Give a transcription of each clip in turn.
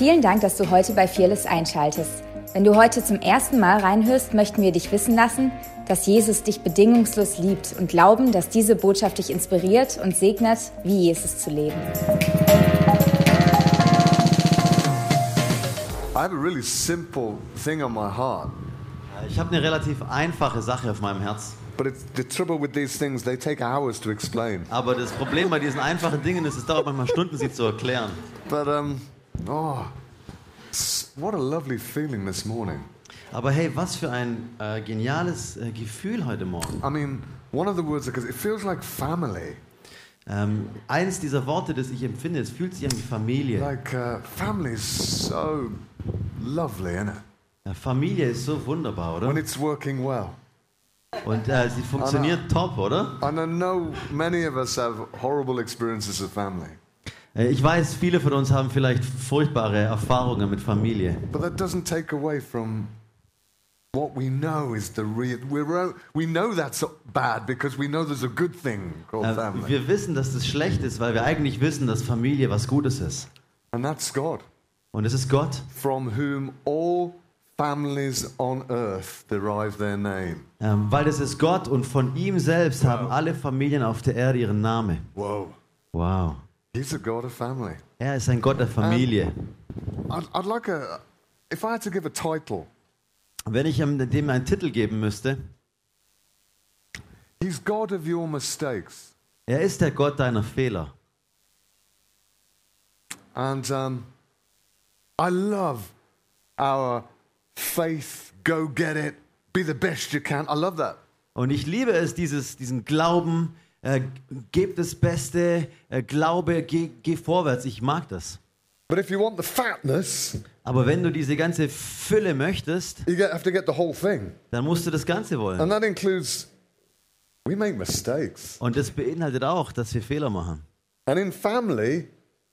Vielen Dank, dass du heute bei Fearless einschaltest. Wenn du heute zum ersten Mal reinhörst, möchten wir dich wissen lassen, dass Jesus dich bedingungslos liebt und glauben, dass diese Botschaft dich inspiriert und segnet, wie Jesus zu leben. I have a really simple thing on my heart. Ich habe eine relativ einfache Sache auf meinem Herz. But it's, the trouble with these things, they take hours to explain. Aber das Problem bei diesen einfachen Dingen ist, es dauert manchmal Stunden, sie zu erklären. But, um, oh, what a lovely feeling this morning. Aber hey, was für ein äh, geniales äh, Gefühl heute Morgen. I mean, one of the words, because it feels like family. Ähm, eins dieser Worte, das ich empfinde, es fühlt sich an wie Familie. Like, uh, family is so lovely, isn't it? Ja, Familie ist so wunderbar, When oder? it's working well. Und äh, sie funktioniert top, oder? And I know many of us have horrible experiences of family. Äh, ich weiß, viele von uns haben vielleicht furchtbare Erfahrungen mit Familie. But that doesn't take away from what we know is the real. We're, we know that's bad because we know there's a good thing called Äh, family. wir wissen, dass das schlecht ist, weil wir eigentlich wissen, dass Familie was Gutes ist. And that's God, Und es ist Gott, from whom all families on earth derive their name. ähm, weil es ist Gott und von ihm selbst haben alle Familien auf der Erde ihren Namen. Whoa. Wow. He's a God of family. Er ist ein Gott der Familie. I'd, I'd like a. If I had to give a title, Wenn ich ihm dem einen Titel geben müsste, He's God of your mistakes. er ist der Gott deiner Fehler. And um, I love our faith, go get it, be the best you can. I love that. Und ich liebe es, dieses, diesen Glauben, äh, gebt das Beste, äh, Glaube, geh, geh vorwärts. Ich mag das. But if you want the fatness, Aber wenn du diese ganze Fülle möchtest, you get, have to get the whole thing. dann musst du das Ganze wollen. And that includes we make mistakes. Und das beinhaltet auch, dass wir Fehler machen. And in family,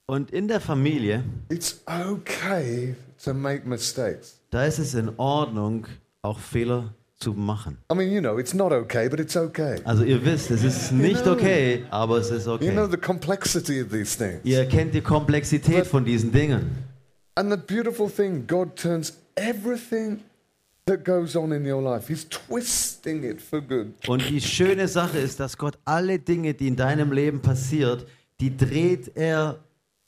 Und in der Familie, it's okay to make mistakes. da ist es in Ordnung, auch Fehler zu machen. I mean, you know, it's not okay, but it's okay. Also ihr wisst, es ist nicht okay, aber es ist You know okay. the complexity of these things. Ihr kennt die Komplexität von diesen Dingen. And the beautiful thing, God turns everything that goes on in your life, He's twisting it for good. Und die schöne Sache ist, dass Gott alle Dinge, die in deinem Leben passiert, die dreht er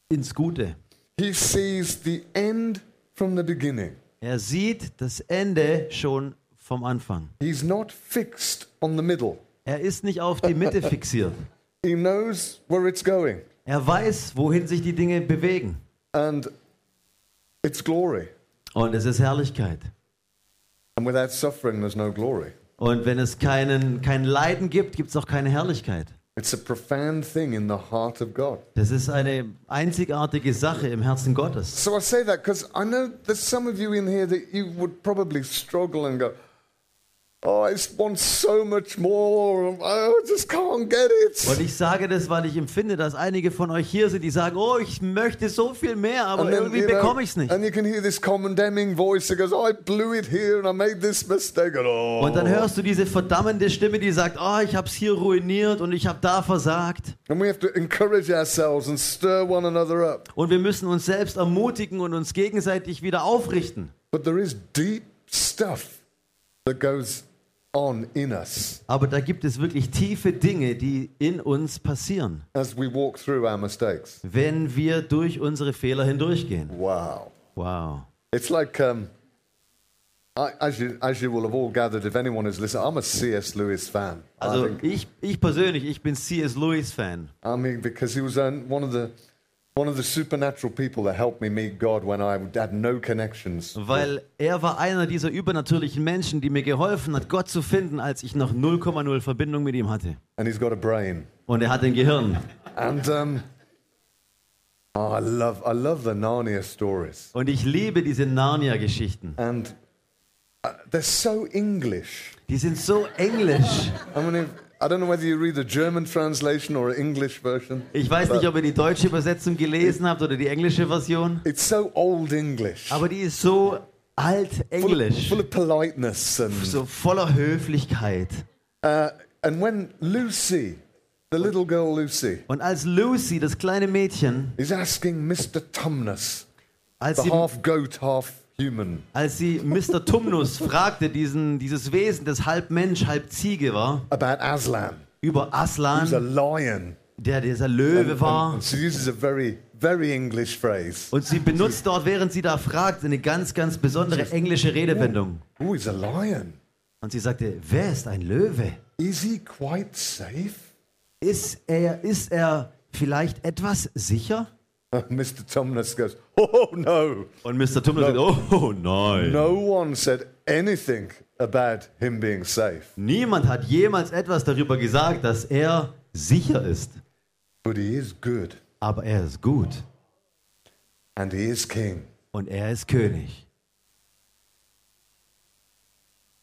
ins Gute. He sees the end from the beginning. Er sieht das Ende schon vom Anfang. He's not fixed on the middle. Er ist nicht auf die Mitte fixiert. He knows where it's going. Er weiß, wohin sich die Dinge bewegen. And it's glory. Und es ist Herrlichkeit. And without suffering, there's no glory. Und wenn es keinen, kein Leiden gibt, gibt es auch keine Herrlichkeit. It's a profound thing in the heart of God. Das ist eine einzigartige Sache im Herzen Gottes. So I say that because I know there's some of you in here that you would probably struggle and go, Oh, I want so much more. I just can't get Und it. ich sage das, weil ich empfinde, dass einige von euch hier sind, die sagen, oh, ich möchte so viel mehr, aber And then, irgendwie you know, bekomme ich es nicht. and you can hear this condemning voice that goes, oh, I blew it here and I made this mistake. And, oh. Und dann hörst du diese verdammende Stimme, die sagt, oh, ich habe es hier ruiniert und ich habe da versagt. And we have to encourage ourselves and stir one another up. Und wir müssen uns selbst ermutigen und uns gegenseitig wieder aufrichten. But there is deep stuff that goes on in us Aber da gibt es wirklich tiefe Dinge, die in uns passieren, as we walk through our mistakes. wenn wir durch unsere Fehler hindurchgehen. Wow. Wow. It's like, um, I, as, you, as you will have all gathered, if anyone is listening, I'm a C.S. Lewis fan. I, Also ich, ich persönlich, ich bin C.S. Lewis Fan. I mean, because he was one of the Weil er war einer dieser übernatürlichen Menschen, die mir geholfen hat, Gott zu finden, als ich noch 0,0 Verbindung mit ihm hatte. And he's got a brain. Und er hat ein Gehirn. And um, oh, I love I love the Narnia stories. Und ich liebe diese Narnia-Geschichten. And uh, they're so English. Die sind so englisch. I mean, if, I don't know whether you read the German translation or English version. Ich weiß nicht, ob ihr die deutsche Übersetzung gelesen habt oder die englische Version, It's so old English, aber die ist so alt full, englisch, full of politeness, and so voller Höflichkeit. uh, and when Lucy, the little girl Lucy, Und als Lucy, das kleine Mädchen, is asking Mr. Tumnus, als the sie, half goat, half human. als sie Mr. Tumnus fragte, diesen, dieses Wesen, das halb Mensch, halb Ziege war, About Aslan, über who's a Aslan, lion. der dieser Löwe war. and she uses a very, very English phrase. Und sie benutzt dort, während sie da fragt, eine ganz, ganz besondere englische Redewendung. Oh, he's a lion. Und sie sagte, wer ist ein Löwe? Is he quite safe? Ist er, ist er vielleicht etwas sicher? Mr. Tumnus goes, Oh, no. Und Mr. Tumnus sagt, oh nein. No one said anything about him being safe, Niemand hat jemals etwas darüber gesagt, dass er sicher ist. but he is good Aber er ist gut and he is king. und er ist König.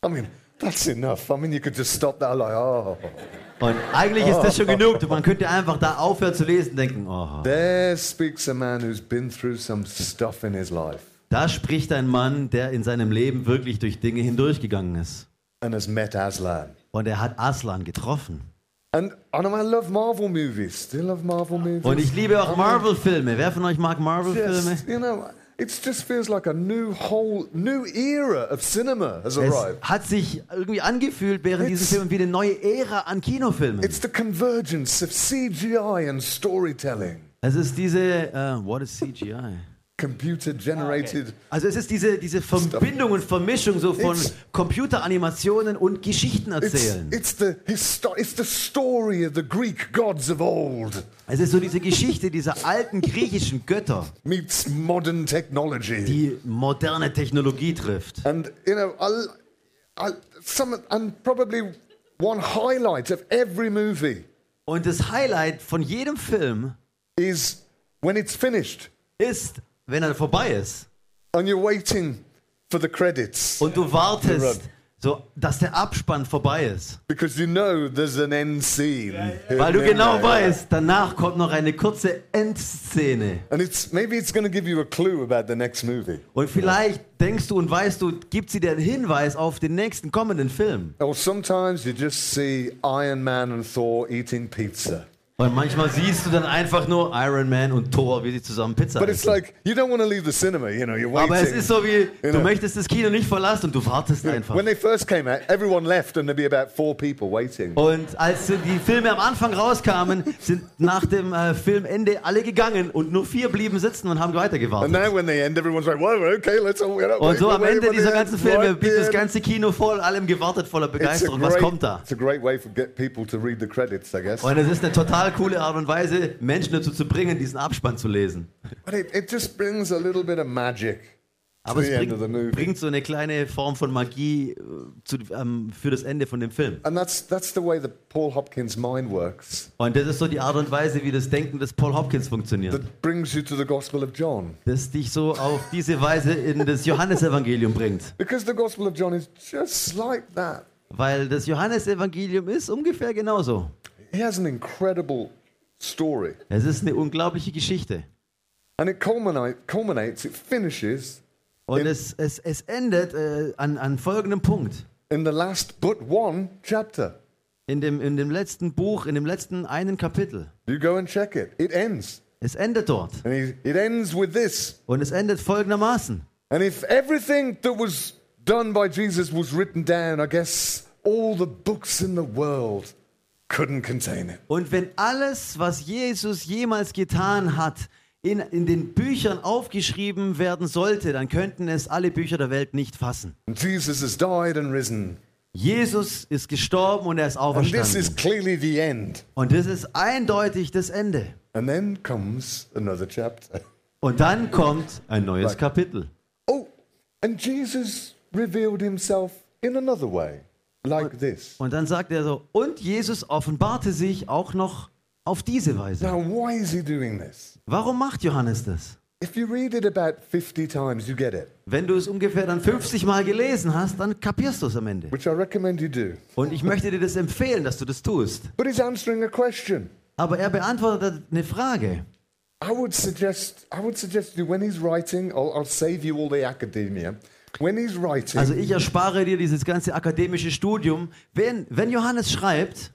I mean, that's enough. I mean, you could just stop that, like, oh. Und eigentlich ist das schon genug. Man könnte einfach da aufhören zu lesen und denken, oh, There speaks a man who's been through some stuff in his life da spricht ein Mann, der in seinem Leben wirklich durch Dinge hindurchgegangen ist. and has met Aslan. Und er hat Aslan getroffen. And I know I love Marvel movies. Still love Marvel movies. Und ich liebe auch Marvel-Filme. Wer von euch mag Marvel-Filme? You know, it just feels like a new whole, new era of cinema has Es arrived. hat sich irgendwie angefühlt während diesem It's- Film wie eine neue Ära an Kinofilmen. It's the convergence of CGI and storytelling, Es ist diese, äh, what is CGI? Computer generated. Also es ist diese, diese Verbindung und Vermischung so von It's- Computeranimationen und Geschichten It's, erzählen. it's, the histo- it's the story of the Greek gods of old Es ist so diese Geschichte dieser alten griechischen Götter, meets modern technology. die moderne Technologie trifft. And you know, I, I, some and probably one highlight of every movie Und das Highlight von jedem Film is when it's finished ist, wenn er vorbei ist and you're waiting for the credits und du wartest, so, dass der Abspann vorbei ist. because you know there's an end scene. Weil du And then, genau weißt, danach kommt noch eine kurze Endszene. And it's maybe it's going to give you a clue about the next movie. Und vielleicht denkst du und weißt du, gibt sie dir einen Hinweis auf den nächsten kommenden Film. Or sometimes you just see Iron Man and Thor eating pizza. Und manchmal siehst du dann einfach nur Iron Man und Thor, wie sie zusammen Pizza But it's essen. like you don't want to leave the cinema, you know, you're waiting. Aber es ist so wie, du know. möchtest das Kino nicht verlassen und du wartest einfach. When they first came out, everyone left and there'd be about four people waiting. Und als die Filme am Anfang rauskamen, sind nach dem äh, Filmende alle gegangen und nur vier blieben sitzen und haben And weitergewartet. now when they end, everyone's like, well, okay, let's all get up. Und so am Ende dieser ganzen Filme right blieb das ganze Kino voll, allem gewartet, voller It's Begeisterung. Was great, kommt da? it's a great way for get people to read the credits, I guess. Und es ist eine total coole Art und Weise, Menschen dazu zu bringen, diesen Abspann zu lesen. But it, it just brings a little bit of magic to Aber es bringt, bringt so eine kleine Form von Magie äh, zu, ähm, für das Ende von dem Film. That's, that's. Und das ist so die Art und Weise, wie das Denken des Paul Hopkins funktioniert. Das dich so auf diese Weise in das Johannesevangelium bringt. Because the Gospel of John is just like that. Weil das Johannesevangelium ist ungefähr genauso. He has an incredible story. Es ist eine unglaubliche Geschichte. And it culminate, culminates, it finishes Und In- es, es, es endet äh, an, an folgendem Punkt. in the last but one chapter. In dem, in dem letzten Buch, in dem letzten einen Kapitel. You go and check it. It ends. Es endet dort. And he, it ends with this. Und es endet folgendermaßen. And if everything that was done by Jesus was written down, I guess all the books in the world couldn't contain it. Und wenn alles, was Jesus jemals getan hat, in, in den Büchern aufgeschrieben werden sollte, dann könnten es alle Bücher der Welt nicht fassen. And Jesus has died and risen. Jesus ist gestorben und er ist And this is auferstanden. clearly the end. Und das ist eindeutig das Ende. And then comes another chapter. Und dann kommt ein neues Kapitel. Oh, and Jesus revealed himself in another way, like this. Und dann sagt er so, und Jesus offenbarte sich auch noch auf diese Weise. Now, why is he doing this? Warum macht Johannes das? If you read it about 50 times, you get it, Wenn du es ungefähr dann 50 Mal gelesen hast, dann kapierst du es am Ende. which I recommend you do. Und ich möchte dir das empfehlen, dass du das tust. But he's answering a question. Aber er beantwortet eine Frage. I would suggest, I would suggest you when he's writing, I'll, I'll save you all the academia. When he's writing, Also ich erspare dir dieses ganze akademische Studium. Wenn, wenn Johannes schreibt,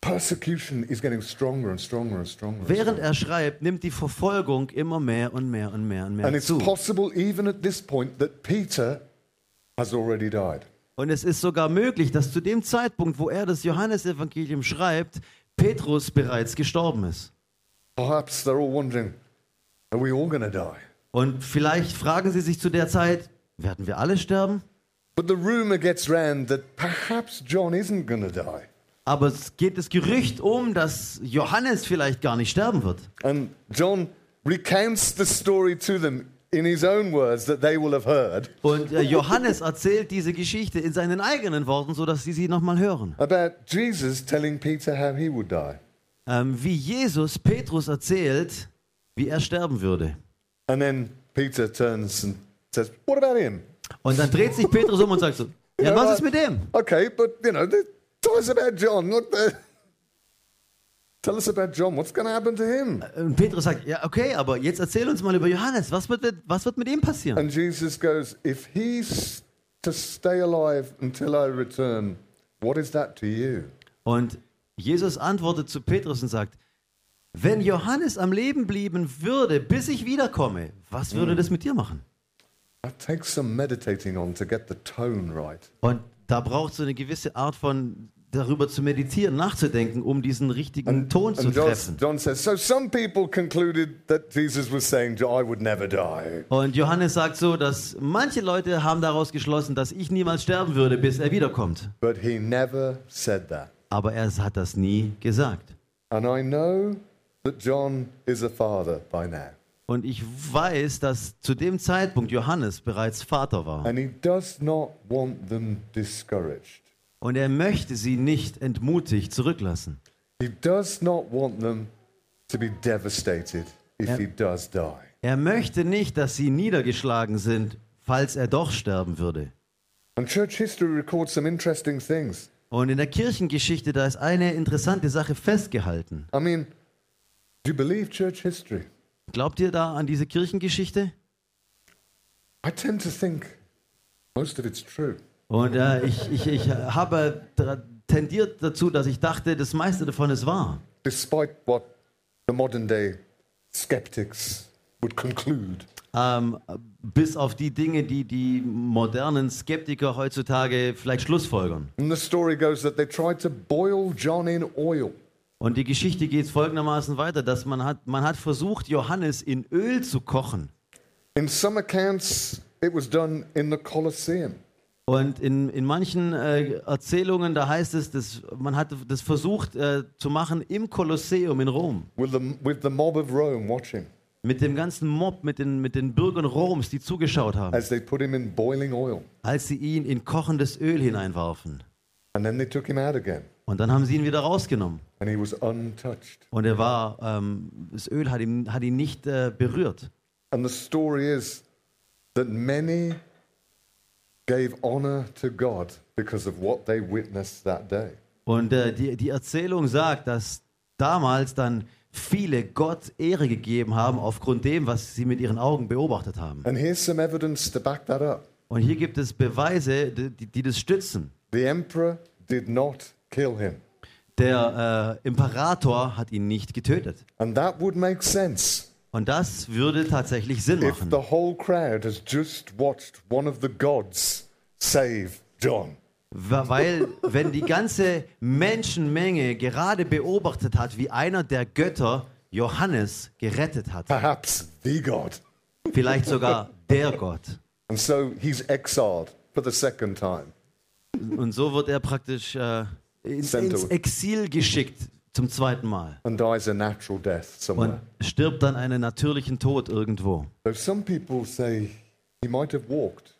persecution is getting stronger and stronger and stronger. Während er schreibt, nimmt die Verfolgung immer mehr und mehr und mehr und mehr And it's zu. possible, even at this point, that Peter has already died. Und es ist sogar möglich, dass zu dem Zeitpunkt, wo er das Johannesevangelium schreibt, Petrus bereits gestorben ist. Perhaps they're all wondering, are we all going to die? Und vielleicht fragen sie sich zu der Zeit, werden wir alle sterben? But the rumor gets round that perhaps John isn't going to die. Aber es geht das Gerücht um, dass Johannes vielleicht gar nicht sterben wird. And John recounts the story to them in his own words that they will have heard Und äh, Johannes erzählt diese Geschichte in seinen eigenen Worten, sodass sie sie nochmal hören. about Jesus telling Peter how he would die. Ähm, wie Jesus Petrus erzählt, wie er sterben würde. And then Peter turns and says, What about him? Und dann dreht sich Petrus um und sagt so, ja, was ist mit dem? Okay, but you know, tell us about John. What the... Tell us about John. What's going to happen to him? Und Petrus sagt, ja, okay, aber jetzt erzähl uns mal über Johannes. Was wird, mit- was wird mit ihm passieren? And Jesus goes, If he's to stay alive until I return, what is that to you? Und Jesus antwortet zu Petrus und sagt, wenn Johannes am Leben blieben würde, bis ich wiederkomme, was würde das mit dir machen? Und da braucht so eine gewisse Art von darüber zu meditieren, nachzudenken, um diesen richtigen Ton zu And John, treffen. John says, So some people concluded that Jesus was saying, I would never die. Und Johannes sagt so, dass manche Leute haben daraus geschlossen, dass ich niemals sterben würde, bis er wiederkommt. But he never said that. Aber er hat das nie gesagt. And I know that John is a father by now. Und ich weiß, dass zu dem Zeitpunkt Johannes bereits Vater war. And he does not want them discouraged. Und er möchte sie nicht entmutigt zurücklassen. He does not want them to be devastated if Ja. he does die. Er möchte nicht, dass sie niedergeschlagen sind, falls er doch sterben würde. And church history records some interesting things. Und in der Kirchengeschichte, da ist eine interessante Sache festgehalten. I mean, do you believe church history? Glaubt ihr da an diese Kirchengeschichte? I tend to think most of it's true. Und äh, ich, ich, ich habe tendiert dazu, dass ich dachte, das meiste davon ist wahr. Despite what the modern day skeptics would conclude. Ähm, bis auf die Dinge, die die modernen Skeptiker heutzutage vielleicht schlussfolgern. And the story goes that they tried to boil John in oil. Und die Geschichte geht folgendermaßen weiter, dass man hat, man hat versucht, Johannes in Öl zu kochen. In some accounts, it was done in the Colosseum. Und in, in manchen äh, Erzählungen, da heißt es, dass man hat das versucht äh, zu machen im Kolosseum in Rom. with the, with the mob of Rome watching Mit dem ganzen Mob, mit den, mit den Bürgern Roms, die zugeschaut haben, as they put him in boiling oil. als sie ihn in kochendes Öl hineinwarfen. And then they took him out again, Und dann haben sie ihn wieder rausgenommen. and he was untouched. Und er war, ähm, das Öl hat ihn, hat ihn nicht äh, berührt. And the story is that many gave honor to God because of what they witnessed that day. Und äh, die, die Erzählung sagt, dass damals dann viele Gott Ehre gegeben haben aufgrund dem, was sie mit ihren Augen beobachtet haben. And here's some evidence to back that up. Und hier gibt es Beweise, die, die das stützen. The emperor did not kill him. Der äh, Imperator hat ihn nicht getötet. And that would make sense Und das würde tatsächlich Sinn if machen. the whole crowd has just watched one of the gods save John. Weil, wenn die ganze Menschenmenge gerade beobachtet hat, wie einer der Götter Johannes gerettet hat, Perhaps the God. vielleicht sogar der Gott. And so he's exiled for the second time. Und so wird er praktisch äh, ins, ins. Exil geschickt zum zweiten Mal and dies a natural death und somewhere. stirbt dann einen natürlichen Tod irgendwo. So some people say he might have walked,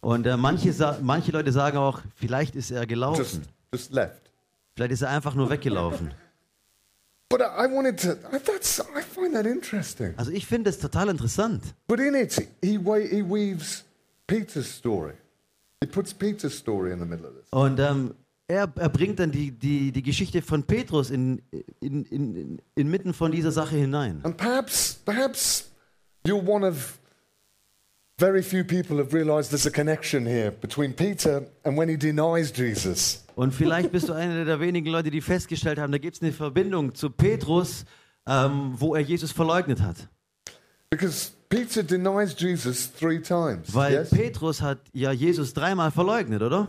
Und äh, manche, manche Leute sagen auch, vielleicht ist er just gelaufen. just left. Vielleicht ist er einfach nur weggelaufen. But I, wanted to. I, that's I find that interesting. Also ich finde es total interessant. But in it, he he weaves Peter's story. He puts Peter's story in the middle of this. Und ähm, er, er bringt dann die, die, die Geschichte von Petrus in, in, in, in, inmitten von dieser Sache hinein. And perhaps, perhaps you're one of very few people have realized there's a connection here between Peter and when he denies Jesus. Und vielleicht bist du einer der wenigen Leute, die festgestellt haben, da gibt es eine Verbindung zu Petrus, ähm, wo er Jesus verleugnet hat. Because Peter denies Jesus three times. Weil yes? Petrus hat ja Jesus dreimal verleugnet, oder?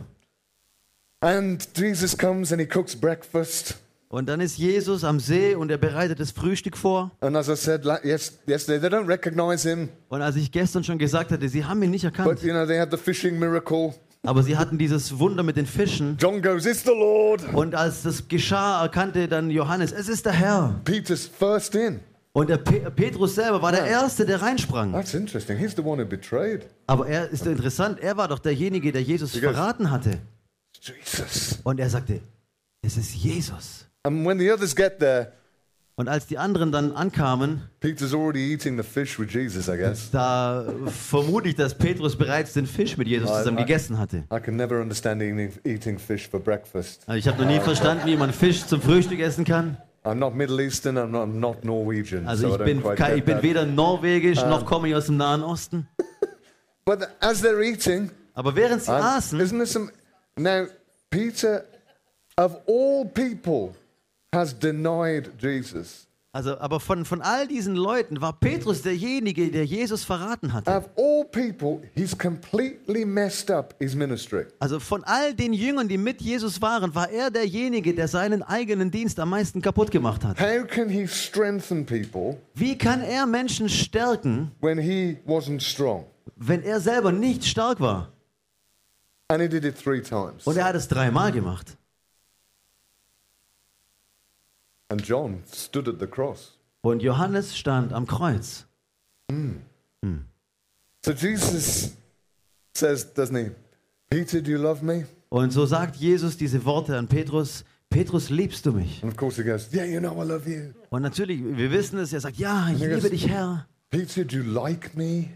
And Jesus comes and he cooks breakfast. Und dann ist Jesus am See und er bereitet das Frühstück vor. And as I said la- yes, yesterday, they don't recognize him, Und als ich gestern schon gesagt hatte, sie haben ihn nicht but erkannt, you know, they had the fishing miracle. aber sie hatten dieses Wunder mit den Fischen. John goes, It's the Lord. Und als das geschah, erkannte dann Johannes, es ist der Herr. Peter's first in. Und der Pe Petrus selber war der Erste, der reinsprang. That's interesting. He's the one who betrayed Aber er ist interessant, er war doch derjenige, der Jesus Because- verraten hatte. Jesus. Und er sagte, es ist Jesus. And when the others get there, Und als die anderen dann ankamen, Jesus, da vermute ich, dass Petrus bereits den Fisch mit Jesus zusammen gegessen hatte. I can never understand eating, eating fish for breakfast. Also ich habe noch nie verstanden, wie man Fisch zum Frühstück essen kann. I'm not Middle Eastern, I'm not, I'm not Norwegian. Also so ich bin, ich bin weder norwegisch noch komme ich aus dem Nahen Osten. But as they're eating, Aber während sie aßen, isn't there some. Now, Peter, of all people, has denied Jesus. also aber von, von all diesen Leuten war Petrus derjenige, der Jesus verraten hatte. Of all people, he's completely messed up his ministry. Also von all den Jüngern, die mit Jesus waren, war er derjenige, der seinen eigenen Dienst am meisten kaputt gemacht hat. How can he strengthen people Wie kann er Menschen stärken, when he wasn't strong? wenn er selber nicht stark war? And he did it three times. Und er hat es dreimal gemacht. And John stood at the cross. Und Johannes stand am Kreuz. So Jesus says, doesn't he? Peter, do you love me? Und so sagt Jesus diese Worte an Petrus, Petrus, liebst du mich? And of course he goes, Yeah, you know I love you. Und natürlich, wir wissen es, er sagt, ja, ich liebe dich, Herr. Peter, do you like me?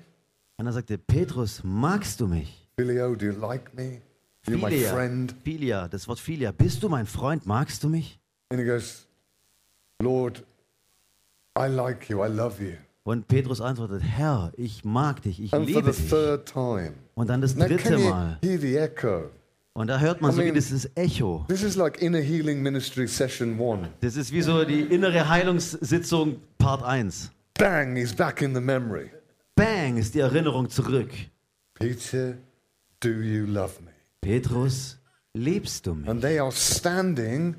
Und er sagte, Petrus, magst du mich? Philio, do you like me? You're my Philia, friend. Philia, das Wort Philia, bist du mein Freund, magst du mich? And he goes, Lord, I like you, I love you. Und Petrus antwortet, Herr, ich mag dich, ich And for liebe the dich. third time. Und dann das Now, dritte can you Mal. hear the echo? Und da hört man I so wie mean- dieses Echo. This is like inner healing ministry session one. Das ist wie so die innere Heilungssitzung Part 1. Bang, he's back in the memory. Bang ist die Erinnerung zurück. Peter, do you love me? Petrus, liebst du mich? And they are standing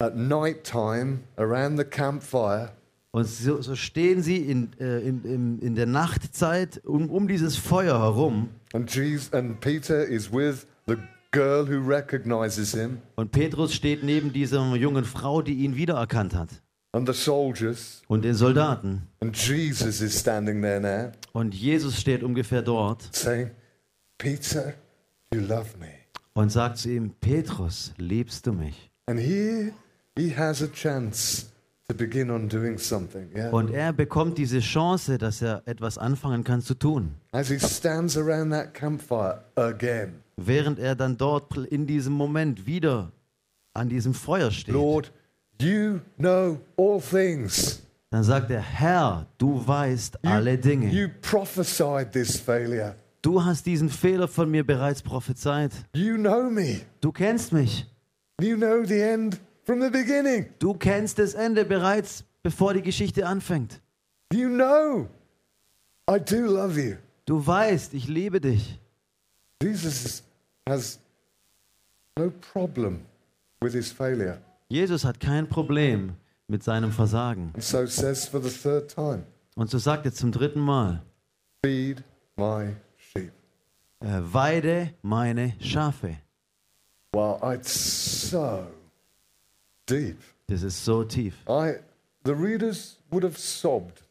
at night time around the campfire. Und so, so stehen sie in, äh, in, in, in der Nachtzeit um, um dieses Feuer herum. And, Jesus, and Peter is with the girl who recognizes him Und Petrus steht neben dieser jungen Frau, die ihn wiedererkannt hat. and the soldiers. Und den Soldaten. And Jesus is standing there now Und Jesus steht ungefähr dort saying, Peter, you love me. und sagt zu ihm, Petrus, liebst du mich? And here he has a chance to begin on doing something. Yeah. Und er bekommt diese Chance, dass er etwas anfangen kann zu tun. As he stands around that campfire again. Während er dann dort in diesem Moment wieder an diesem Feuer steht. Lord, you know all things. Dann sagt er, Herr, du weißt alle Dinge. You prophesied this failure. Du hast diesen Fehler von mir bereits prophezeit. You know me. Du kennst mich. You know the end from the beginning. Du kennst das Ende bereits, bevor die Geschichte anfängt. You know I do love you. Du weißt, ich liebe dich. Jesus has no problem with his failure. Jesus hat kein Problem mit seinem Versagen. And so says for the third time, Und so sagt er zum dritten Mal, feed my weide meine Schafe. Wow, it's so deep. Das ist so tief. I the readers would have sobbed,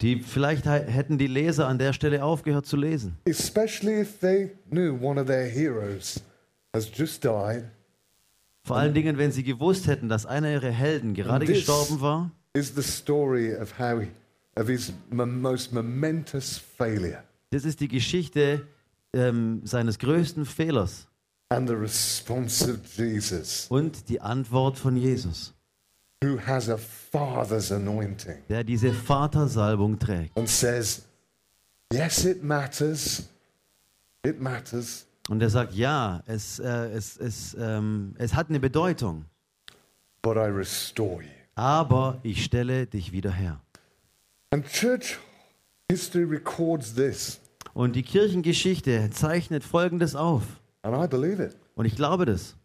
Die, vielleicht hätten die Leser an der Stelle aufgehört zu lesen. especially if they knew one of their heroes has just died. Vor allen Dingen, wenn sie gewusst hätten, dass einer ihrer Helden gerade gestorben war. Is the story of how he, of his most momentous failure Das ist die Geschichte ähm, seines größten Fehlers and the response of Jesus, und die Antwort von Jesus, who has a father's anointing der diese Vatersalbung trägt and says, Yes, it matters. It matters. Und er sagt, ja, es, äh, es, es, ähm, es hat eine Bedeutung, But I restore you. aber ich stelle dich wieder her. And church history records this. Und die Kirchengeschichte zeichnet Folgendes auf. And I believe it. Und ich glaube das.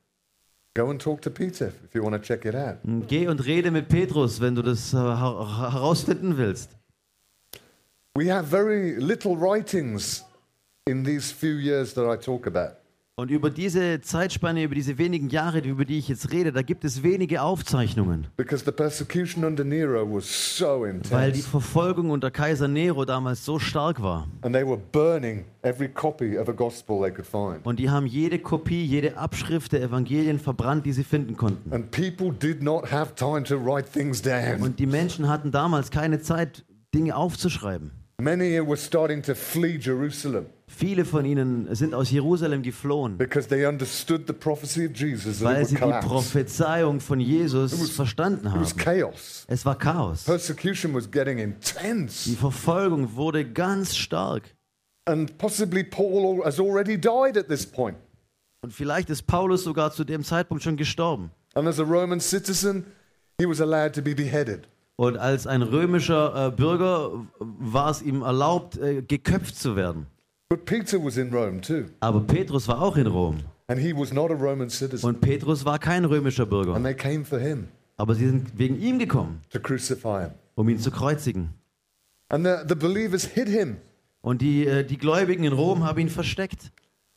Go and talk to Peter if you want to check it out. Geh und rede mit Petrus, wenn du das äh, her- herausfinden willst. We have very little writings in these few years that I talk about. Und über diese Zeitspanne, über diese wenigen Jahre, über die ich jetzt rede, da gibt es wenige Aufzeichnungen. Because the persecution under Nero was so Weil die. Verfolgung unter Kaiser Nero damals so stark war. Und die haben jede Kopie, jede Abschrift der Evangelien verbrannt, die sie finden konnten. Und die Menschen hatten damals keine Zeit, Dinge aufzuschreiben. Many were starting to flee Jerusalem Viele von ihnen sind aus Jerusalem geflohen, because they understood the prophecy of Jesus that weil it sie would die collapse. Prophezeiung von Jesus verstanden It was haben. chaos. Es war Chaos. Persecution was getting Die intense. Verfolgung wurde ganz stark. And possibly Paul al- has already died at this point. Und vielleicht ist Paulus sogar zu dem Zeitpunkt schon gestorben. And as a Roman citizen, he was allowed to be beheaded. Und als ein römischer äh, Bürger war es ihm erlaubt, äh, geköpft zu werden. But Peter was in Rome too. Aber Petrus war auch in Rom. And he was not a Roman citizen. Und Petrus war kein römischer And Bürger. they came for him Aber sie sind wegen ihm gekommen, to crucify him. um ihn zu kreuzigen. And the, the believers hid him. Und die, äh, die Gläubigen in Rom haben ihn versteckt.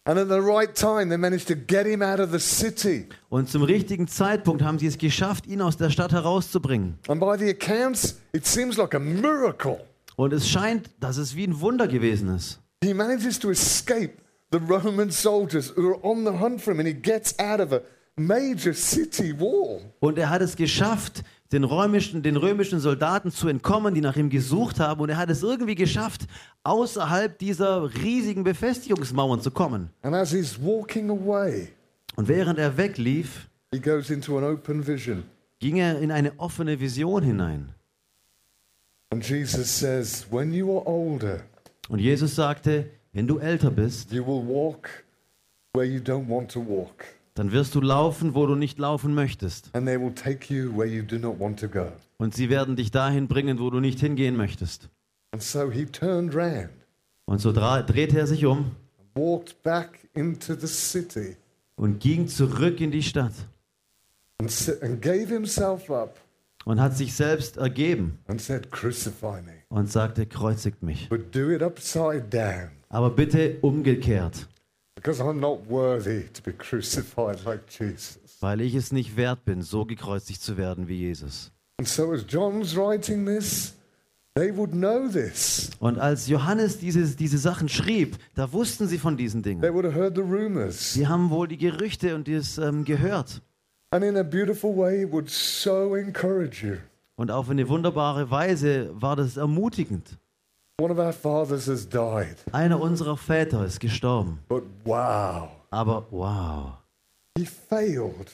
And at the right time, they managed to get him out of the city. Und zum richtigen Zeitpunkt haben sie es geschafft, ihn aus der Stadt herauszubringen. And by the accounts, it seems like a miracle. Und es scheint, dass es wie ein Wunder gewesen ist. He manages to escape the Roman soldiers who are on the hunt for him, and he gets out of a major city wall. Und er hat es geschafft, den römischen, den römischen Soldaten zu entkommen, die nach ihm gesucht haben. Und er hat es irgendwie geschafft, außerhalb dieser riesigen Befestigungsmauern zu kommen. And as he's walking away, Und während er weglief, he goes into an open vision. ging er in eine offene Vision hinein. And Jesus says, When you are older, Und Jesus sagte, wenn du älter bist, you will walk where you don't want to walk, dann wirst du laufen, wo du nicht laufen möchtest. and they will take you where you do not want to go. Und sie werden dich dahin bringen, wo du nicht hingehen möchtest. And so he turned round, Und so drehte er sich um walked back into the city, und ging zurück in die Stadt and, and gave himself up und hat sich selbst ergeben said, Crucify me, und sagte, kreuzigt mich. but do it upside down, Aber bitte umgekehrt, weil ich es nicht wert bin, so gekreuzigt zu werden wie Jesus. And so, as John's writing this, they would know this. Und als Johannes diese, diese Sachen schrieb, da wussten sie von diesen They Dingen. would have heard the rumors. Sie haben wohl die Gerüchte und das ähm, gehört. And in a beautiful way, it would so encourage you. Und auf eine wunderbare Weise war das ermutigend. Einer unserer Väter ist gestorben. but wow, Aber wow, he failed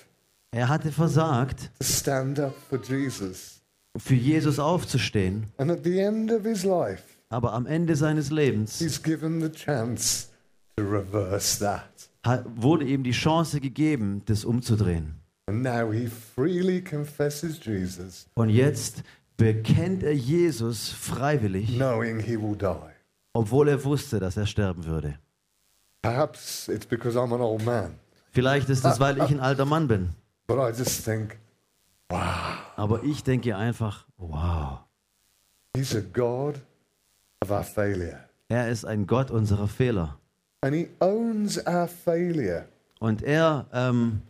er hatte versagt, to stand up for Jesus. für Jesus aufzustehen. And at the end of his life, Aber am Ende seines Lebens he's given the chance to reverse that. ha- wurde ihm die Chance gegeben, das umzudrehen. And now he freely confesses Jesus, Und jetzt bekennt er Jesus freiwillig, knowing he will die. obwohl er wusste, dass er sterben würde. Perhaps it's because I'm an old man, Vielleicht ist es, weil ich ein alter Mann bin. but I just think, wow, Aber ich denke einfach, wow, he's a God of our failure. er ist ein Gott unserer Fehler. And he owns our failure, Und er, ähm,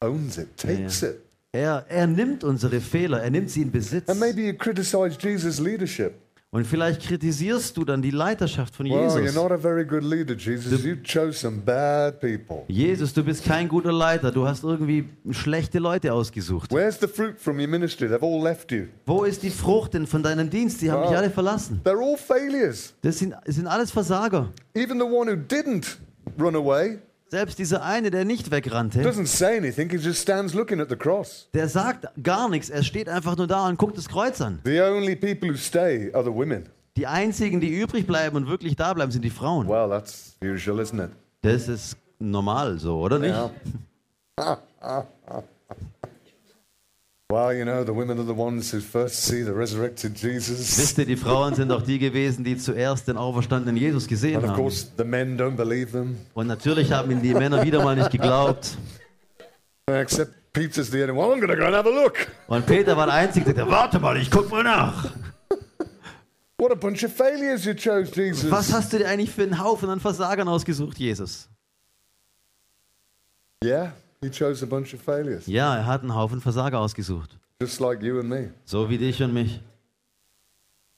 owns it, takes it. Er, er nimmt unsere Fehler, er nimmt sie in Besitz. And maybe you criticize Jesus' leadership. Und vielleicht kritisierst du dann die Leiterschaft von Well, you're Jesus. not a very good leader, Jesus. You chose some bad people. Jesus, du bist kein guter Leiter, du hast irgendwie schlechte Leute ausgesucht. Where's the fruit from your ministry? They've all left you. Wo ist die Frucht denn von deinem Dienst? Die haben dich Wow. alle verlassen. They're all failures. Das sind, das sind alles Versager. Even the one who didn't run away Selbst dieser eine, der nicht wegrannte, doesn't say anything. He just stands looking at the cross. der sagt gar nichts. Er steht einfach nur da und guckt das Kreuz an. The only people who stay are the women. Die einzigen, die übrig bleiben und wirklich da bleiben, sind die Frauen. Well, that's usual, isn't it? Das ist normal so, oder nicht? Yeah. Wisst ihr, die Frauen sind auch die gewesen, die zuerst den auferstandenen Jesus gesehen And of haben. course, the men don't believe them. Und natürlich haben ihnen die Männer wieder mal nicht geglaubt. Except Peter's the only one. I'm going to go and have a look. Und Peter war der Einzige, der sagte, warte mal, ich guck mal nach. What a bunch of failures you chose, Jesus. Was hast du dir eigentlich für einen Haufen an Versagern ausgesucht, Jesus? Yeah, Ja, er hat einen Haufen Versager ausgesucht. just like you and me. So wie dich und mich.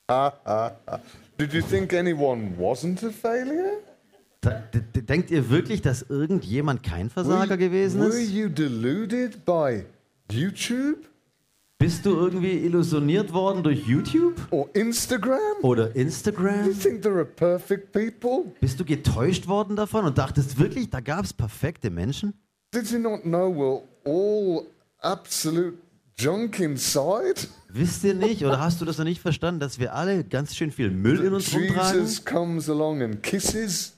Did you think anyone wasn't a failure? Da, d- d- denkt ihr wirklich, dass irgendjemand kein Versager gewesen Were ist? you deluded by YouTube Bist du irgendwie illusioniert worden durch YouTube or Instagram? oder You Instagram? think there are perfect people? Bist du getäuscht worden davon und dachtest wirklich, da gab es perfekte Menschen? Did you not know we're all absolute junk inside? Wisst ihr nicht oder hast du das noch nicht verstanden, dass wir alle ganz schön viel Müll in uns rumtragen Jesus comes along and kisses,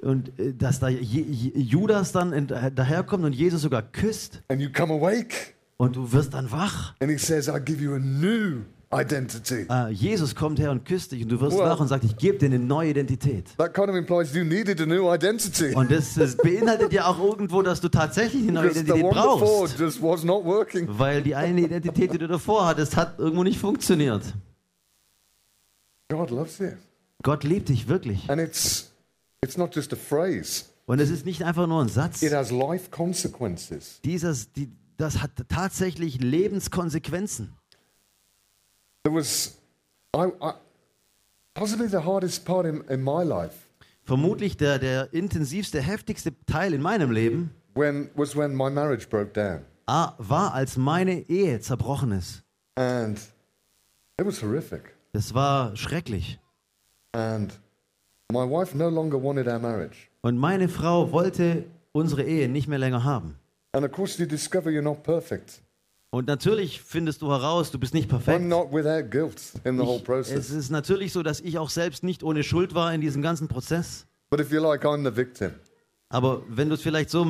und äh, dass da Je Je Judas dann in, äh, daherkommt und Jesus sogar küsst and you come awake, und du wirst dann wach? and he says, I give you a new identity. Äh, Jesus kommt her und küsst dich und du wirst Wow. wach und sagt, ich gebe dir eine neue Identität. That kind of implies you needed a new identity. Und das, das beinhaltet ja auch irgendwo, dass du tatsächlich eine neue Because the Identität brauchst. just was not working. Weil die eine Identität, die du davor hattest, hat irgendwo nicht funktioniert. God loves you. Gott liebt dich wirklich. And it's it's not just a phrase. Und es ist nicht einfach nur ein Satz. It has life consequences. Dieses, die, das hat tatsächlich Lebenskonsequenzen. There was I, I possibly the hardest part in, in my life Vermutlich der, der intensivste, heftigste Teil in meinem Leben when was when my marriage broke down. ah, war, als meine Ehe zerbrochen ist. And it was horrific. Das war schrecklich. And my wife no longer wanted our marriage. Und meine Frau wollte unsere Ehe nicht mehr länger haben. And of course you discover you're not perfect. Und natürlich findest du heraus, du bist nicht I'm perfekt. not without guilt in the whole Ich, es process. ist natürlich so, dass ich auch selbst nicht ohne Schuld war in diesem ganzen Prozess. But if you like, I'm the victim. Aber wenn du es vielleicht so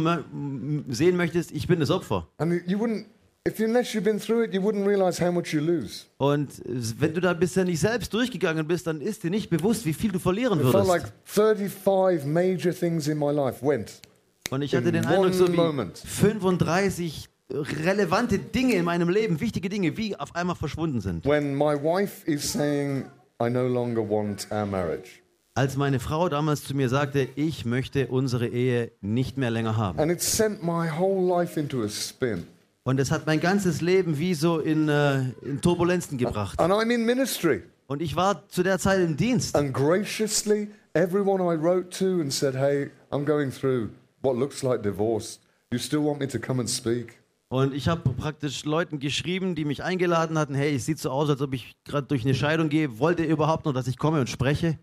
sehen möchtest, ich bin das Opfer. And you wouldn't if you, unless you've been through it, you wouldn't realize how much you lose. Und wenn du da bisher nicht selbst durchgegangen bist, dann ist dir nicht bewusst, wie viel du verlieren It felt like würdest. 35 major things in my life went. Und ich hatte den Eindruck, so wie moment. 35 relevante Dinge in meinem Leben, wichtige Dinge, wie auf einmal verschwunden sind. When my wife is saying, I no longer want our marriage. Als meine Frau damals zu mir sagte, ich möchte unsere Ehe nicht mehr länger haben. And it sent my whole life into a spin. Und es hat mein ganzes Leben wie so in, äh, in Turbulenzen gebracht. And I'm in ministry. Und ich war zu der Zeit im Dienst. And graciously, everyone I wrote to and said, Hey, I'm going through what looks like divorce. You still want me to come and speak? Und ich habe praktisch Leuten geschrieben, die mich eingeladen hatten, hey, es sieht so aus, als ob ich gerade durch eine Scheidung gehe. Wollt ihr überhaupt noch, dass ich komme und spreche?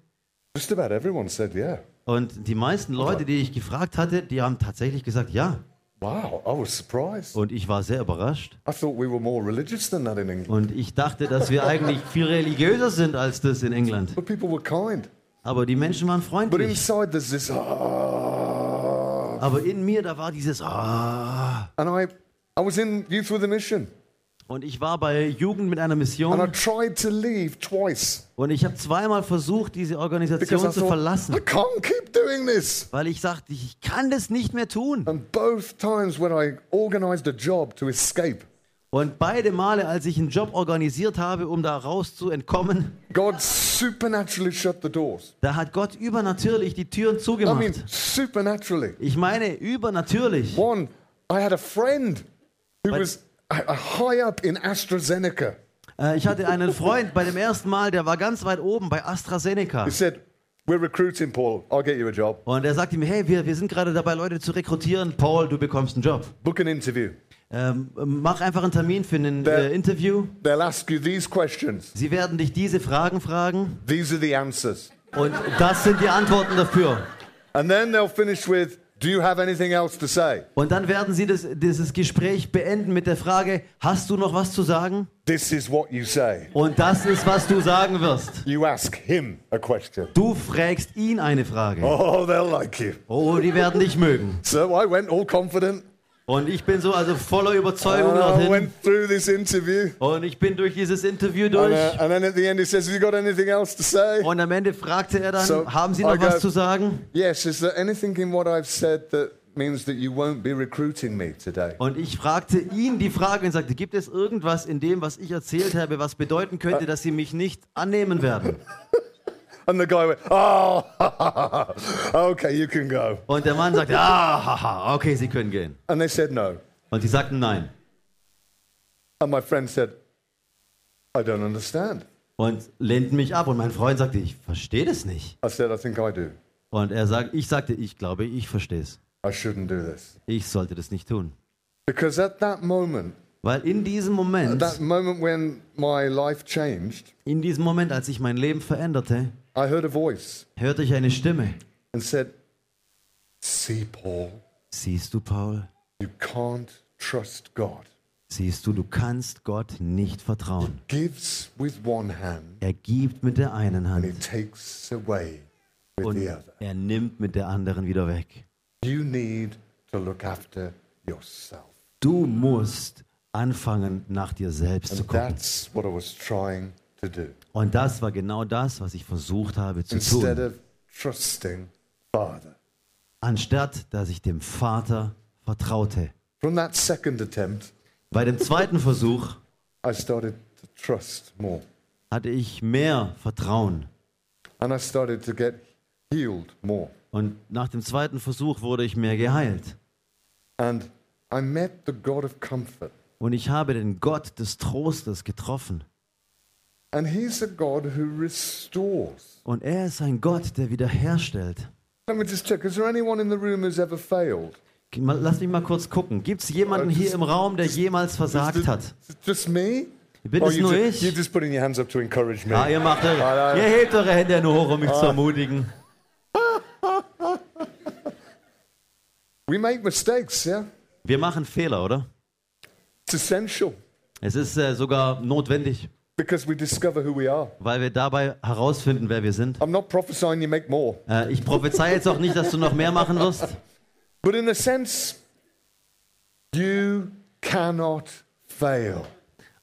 Just about everyone said, Yeah. Und die meisten Leute, die ich gefragt hatte, die haben tatsächlich gesagt, ja. Wow, I was surprised. Und ich war sehr überrascht. I thought we were more religious than that in England. Und ich dachte, dass wir eigentlich viel religiöser sind als das in England. But people were kind. Aber die Menschen waren But freundlich. inside there's this, ah. Aber in mir, da war dieses Ah. And I, I was in Youth with a Mission. Und ich war bei Jugend mit einer And I Mission. tried to leave twice. Und ich habe zweimal versucht, diese Because Organisation I zu thought, verlassen. I can't keep doing this. Weil ich sagte, ich kann das nicht mehr tun. And both times when I organized a job to escape, Und beide Male, als ich einen Job organisiert habe, um da raus zu entkommen, God supernaturally shut the doors. da hat Gott übernatürlich die Türen I mean, zugemacht. supernaturally. Ich meine, übernatürlich. One, I had a friend But- was high up in AstraZeneca. Äh, Ich hatte einen Freund bei dem ersten Mal, der war ganz weit oben bei AstraZeneca. He said, We're recruiting, Paul. I'll get you a job. Und er sagte mir, hey, wir, wir sind gerade dabei, Leute zu rekrutieren. Paul, du bekommst einen Job. Book an interview. Ähm, mach einfach einen Termin für ein äh, Interview. They'll ask you these questions. Sie werden dich diese Fragen fragen These are the answers. und das sind die Antworten dafür. And then they'll finish with, Do you have anything else to say? Und dann werden sie das, dieses Gespräch beenden mit der Frage, hast du noch was zu sagen? This is what you say. Und das ist, was du sagen wirst. You ask him a question. Du fragst ihn eine Frage. Oh, they'll like you. Oh, die werden dich mögen. So I went all confident. Und ich bin so also voller Überzeugung And I dorthin. went through this interview. Und ich bin durch dieses Interview And, durch. uh, and then at the end, he says, Have you got anything else to say? Und am Ende fragte er dann, So, haben Sie I noch go- was zu sagen? Yes, is there anything in what I've said that means that you won't be recruiting me today? Und ich fragte ihn die Frage und sagte, gibt es irgendwas in dem, was ich erzählt habe, was bedeuten könnte, dass Sie mich nicht annehmen werden? And the guy went, Oh, okay, you can go. Und der Mann sagte, ah, okay, Sie können gehen. And they said no. Und sie sagten nein. And my friend said, I don't understand. Und lehnten mich ab. Und mein Freund sagte, ich verstehe das nicht. I said, I think I do. Und er sagt, ich sagte, ich glaube, ich verstehe es. I shouldn't do this. Ich sollte das nicht tun. Because at that moment, Weil in diesem Moment, that moment when my life changed, in diesem Moment, als ich mein Leben veränderte, I heard a voice hörte ich eine Stimme. and said, See, Paul, Siehst du, Paul? you can't trust God. Siehst du, du kannst Gott nicht vertrauen. Gives with one hand Er gibt mit der einen and he Hand takes away with und the other. er nimmt mit der anderen wieder weg. You need to look after yourself. Du musst anfangen, nach dir selbst zu And gucken. that's what I was trying. Und das war genau das, was ich versucht habe zu Instead tun. of trusting Father. Anstatt, dass ich dem Vater vertraute. From that second attempt, Bei dem zweiten Versuch I started to trust more. hatte ich mehr Vertrauen. And I started to get healed more. Und nach dem zweiten Versuch wurde ich mehr geheilt. And I met the God of comfort. Und ich habe den Gott des Trostes getroffen. And He's a God who restores. Und er ist ein Gott, der wiederherstellt. Let me just check is there anyone in the room who's ever failed? Mal- Lass mich mal kurz gucken. Gibt es jemanden hier im Raum, der jemals versagt hat? Just me? Bin Or es nur ich? You're just putting your hands up to encourage me. Ah, ihr macht Ah, ihr hebt eure Hände nur hoch, um mich zu ermutigen. We make mistakes, yeah? Wir machen Fehler, oder? It's essential Es ist äh, sogar notwendig, because we discover who we are. weil wir dabei herausfinden, wer wir sind. I'm not prophesying you make more, Äh, ich prophezei jetzt auch nicht, dass du noch mehr machen wirst. but in a sense, you cannot fail.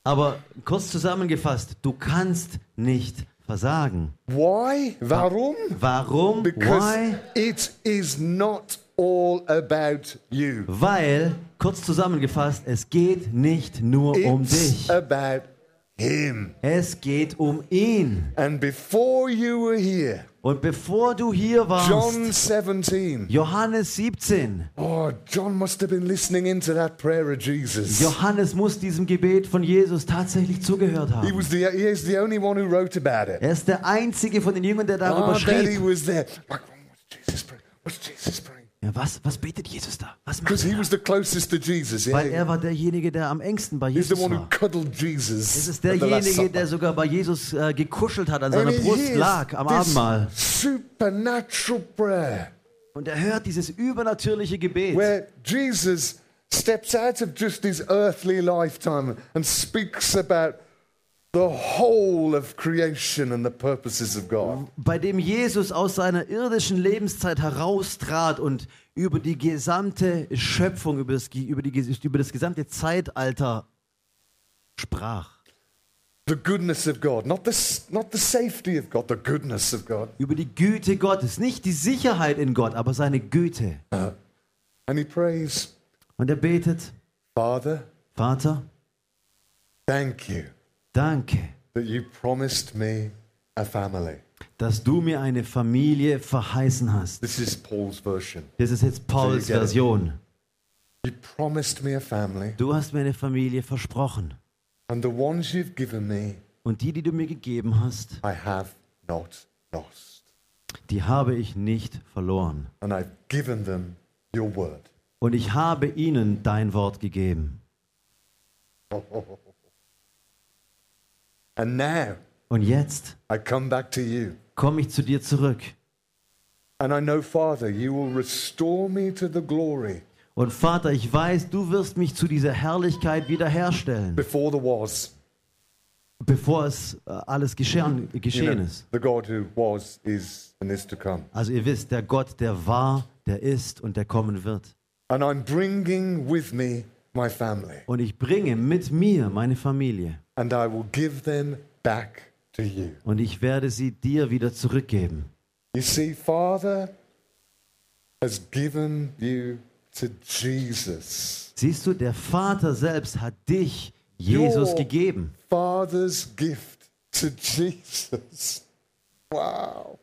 Aber kurz zusammengefasst, du kannst nicht versagen. Why? Warum? Warum? Because Why? it is not all about you. Weil, kurz zusammengefasst, es geht nicht nur um It's dich. about Him. Es geht um ihn. And before you were here, Und bevor du hier John 17. Johannes 17, Oh, John must have been listening into that prayer of Jesus. Johannes muss diesem Gebet von Jesus tatsächlich zugehört He haben. was the he is the only one who wrote about it. Er ist der einzige von den Jüngern, der darüber I bet he schrieb. was there. Like, what's Jesus praying? Was, was betet Jesus da? Was macht Because he er? was the closest to Jesus. Weil er war derjenige, der am engsten bei He's the Jesus one who war. cuddled Jesus. Es ist at the Last derjenige, Supper. der sogar bei Jesus äh, gekuschelt hat, an And seiner he Brust hears lag am this Abendmahl. supernatural prayer Und er hört dieses übernatürliche Gebet, where Jesus steps out of just his earthly lifetime and speaks about the whole of creation and the purposes of God. bei dem Jesus aus seiner irdischen Lebenszeit heraustrat und über die gesamte Schöpfung, über das, über, die, über das gesamte Zeitalter sprach. The goodness of God, not the, not the safety of God, the goodness of God. Über die Güte Gottes, nicht die Sicherheit in Gott, aber seine Güte. And he prays, Und er betet, Father, Vater, thank you danke, that you promised me a family. dass du mir eine Familie verheißen hast. This is Paul's version. Das ist jetzt Pauls So. Version. You promised me a family, Du hast mir eine Familie versprochen. and the ones you've given me, Und die, die du mir gegeben hast, I have not lost. die habe ich nicht verloren. And I've given them your word. Und ich habe ihnen dein Wort gegeben. And now Und jetzt I come back to you. komme ich zu dir zurück. And I know, Father, you will restore me to the glory Und Vater, ich weiß, du wirst mich zu dieser Herrlichkeit wiederherstellen, before there was. bevor es äh, alles geschehen, You geschehen know, ist. the God who was, is, and is to come. Also ihr wisst, der Gott, der war, der ist und der kommen wird. And I'm bringing with me my family, Und ich bringe mit mir meine Familie and I will give them back to you. und ich werde sie dir wieder zurückgeben. You see, Father has given you to Jesus. Siehst du, der Vater selbst hat dich Jesus Your gegeben. Father's gift to Jesus. Wow.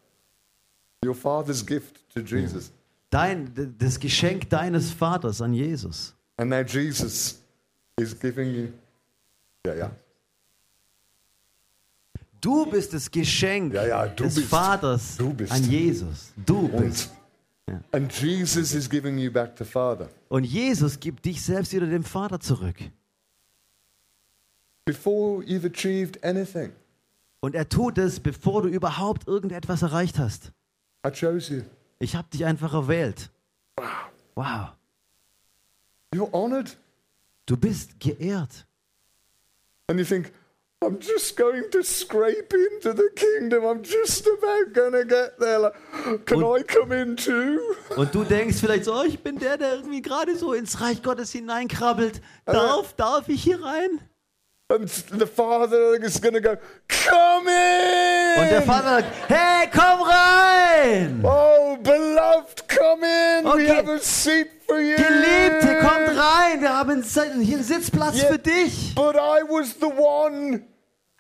Your Father's gift to Jesus. Dein, das Geschenk deines Vaters an Jesus. And now Jesus is giving you. Yeah, yeah. Du bist das Geschenk Ja, ja, du des bist. Vaters Du bist. an Jesus. Du bist. And, and Jesus is giving you back to Father. Und Jesus gibt dich selbst wieder dem Vater zurück. Before you've achieved anything, Und er tut es, bevor du überhaupt irgendetwas erreicht hast. I chose you. Ich habe dich einfach erwählt. Wow. You're honored. Du bist geehrt. And you think, I'm just going to scrape into the kingdom. I'm just about to get there. Like, can Und- I come in too? Und du denkst vielleicht so, oh, ich bin der, der irgendwie gerade so ins Reich Gottes hineinkrabbelt. Darf, darf ich hier rein? And the father is to go, Come in! Und der Vater sagt, hey, komm rein! Oh, beloved, come in. We Okay. have a seat for you. Geliebte, kommt rein! Wir haben hier einen Sitzplatz Yeah. für dich. But I was the one.